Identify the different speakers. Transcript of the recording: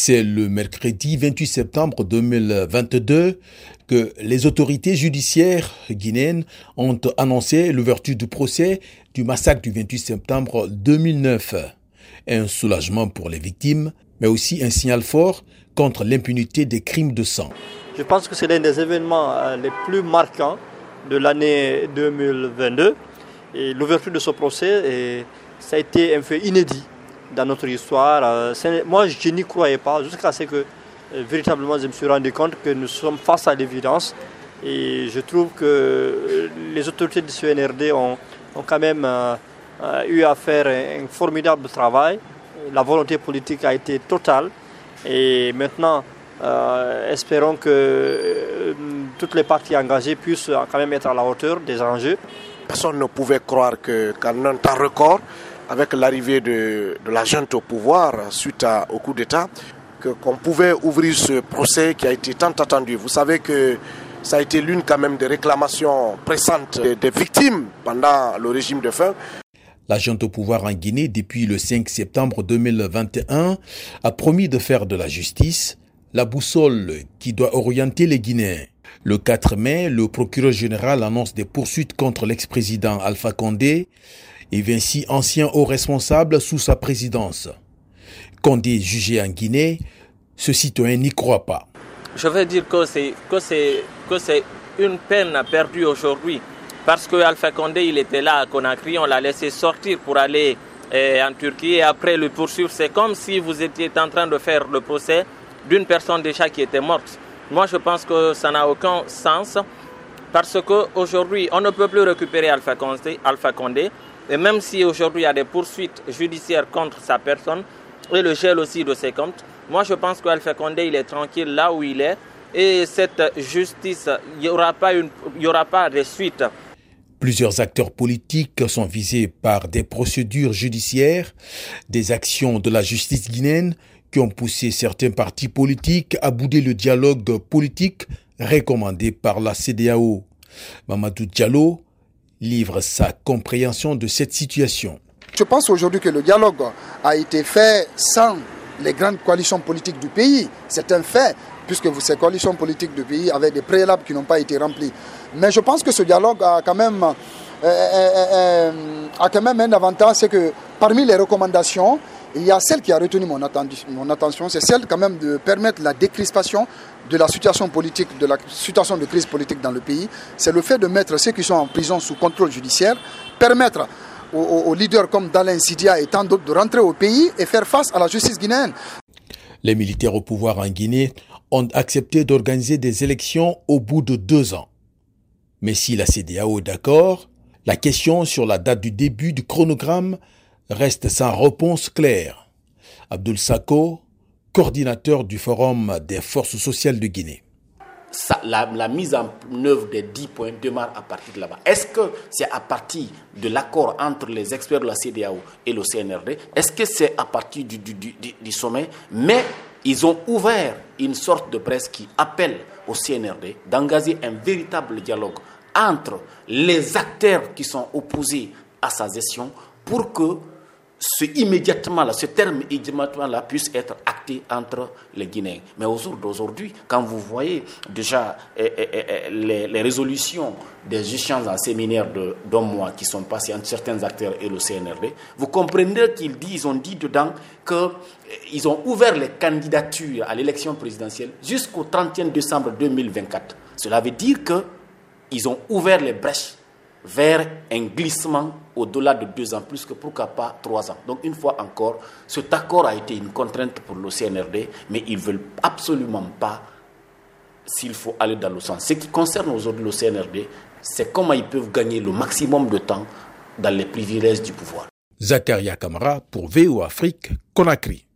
Speaker 1: C'est le mercredi 28 septembre 2022 que les autorités judiciaires guinéennes ont annoncé l'ouverture du procès du massacre du 28 septembre 2009. Un soulagement pour les victimes, mais aussi un signal fort contre l'impunité des crimes de sang.
Speaker 2: Je pense que c'est l'un des événements euh, les plus marquants de l'année 2022. Et l'ouverture de ce procès, ça a été un fait inédit dans notre histoire. Euh, moi, je n'y croyais pas jusqu'à ce que euh, véritablement je me suis rendu compte que nous sommes face à l'évidence. Et je trouve que euh, les autorités du CNRD ont, ont quand même eu à faire un, formidable travail. La volonté politique a été totale. Et maintenant, espérons que toutes les parties engagées puissent quand même être à la hauteur des enjeux.
Speaker 3: Personne ne pouvait croire qu'en un record, avec l'arrivée de, la junte au pouvoir suite au coup d'État, qu'on pouvait ouvrir ce procès qui a été tant attendu. Vous savez que ça a été l'une quand même des réclamations pressantes des victimes pendant le régime de fin.
Speaker 1: La junte au pouvoir en Guinée, depuis le 5 septembre 2021, a promis de faire de la justice la boussole qui doit orienter les Guinéens. Le 4 mai, le procureur général annonce des poursuites contre l'ex-président Alpha Condé et Vinci, ancien haut responsable sous sa présidence. Condé jugé en Guinée, ce citoyen n'y croit pas.
Speaker 4: Je veux dire que c'est, une peine perdue aujourd'hui. Parce que Alpha Condé, il était là à Conakry, on l'a laissé sortir pour aller eh, en Turquie et après le poursuivre. C'est comme si vous étiez en train de faire le procès d'une personne déjà qui était morte. Moi, je pense que ça n'a aucun sens parce qu'aujourd'hui, on ne peut plus récupérer Alpha Condé et même si aujourd'hui il y a des poursuites judiciaires contre sa personne et le gel aussi de ses comptes, moi je pense qu'Alpha Condé il est tranquille là où il est et cette justice, il n'y aura, aura pas de suite.
Speaker 1: Plusieurs acteurs politiques sont visés par des procédures judiciaires, des actions de la justice guinéenne qui ont poussé certains partis politiques à bouder le dialogue politique recommandé par la CDAO. Mamadou Diallo, livre sa compréhension de cette situation.
Speaker 5: Je pense aujourd'hui que le dialogue a été fait sans les grandes coalitions politiques du pays? C'est un fait, puisque ces coalitions politiques du pays avaient des préalables qui n'ont pas été remplis. Mais je pense que ce dialogue a quand même, euh, euh, euh, a quand même un avantage, c'est que parmi les recommandations, il y a celle qui a retenu mon, attention, c'est celle quand même de permettre la décrispation de la situation politique, de la situation de crise politique dans le pays. C'est le fait de mettre ceux qui sont en prison sous contrôle judiciaire, permettre aux, leaders comme Dalain Sidia et tant d'autres de rentrer au pays et faire face à la justice guinéenne.
Speaker 1: Les militaires au pouvoir en Guinée ont accepté d'organiser des élections au bout de deux ans. Mais si la CDAO est d'accord, la question sur la date du début du chronogramme reste sans réponse claire. Abdul Sako, coordinateur du Forum des forces sociales de Guinée.
Speaker 6: la, mise en œuvre des 10 points démarre à partir de là-bas. Est-ce que c'est à partir de l'accord entre les experts de la CDAO et le CNRD Est-ce que c'est à partir du, du, sommet? Mais ils ont ouvert une sorte de presse qui appelle au CNRD d'engager un véritable dialogue entre les acteurs qui sont opposés à sa gestion pour que ce immédiatement là, ce terme immédiatement là puisse être acté entre les Guinéens. Mais au jour d'aujourd'hui, quand vous voyez déjà eh, eh, eh, les, résolutions des échanges en séminaire d'un mois qui sont passés entre certains acteurs et le CNRD, vous comprenez qu'ils disent, ont dit dedans qu'ils ont ouvert les candidatures à l'élection présidentielle jusqu'au 31 décembre 2024. Cela veut dire qu'ils ont ouvert les brèches vers un glissement au-delà de deux ans, plus que pourquoi pas trois ans. Donc une fois encore, cet accord a été une contrainte pour le CNRD, mais ils ne veulent absolument pas s'il faut aller dans le sens. Ce qui concerne aujourd'hui le CNRD, c'est comment ils peuvent gagner le maximum de temps dans les privilèges du pouvoir.
Speaker 1: Zakaria Kamara pour VO Afrique, Conakry.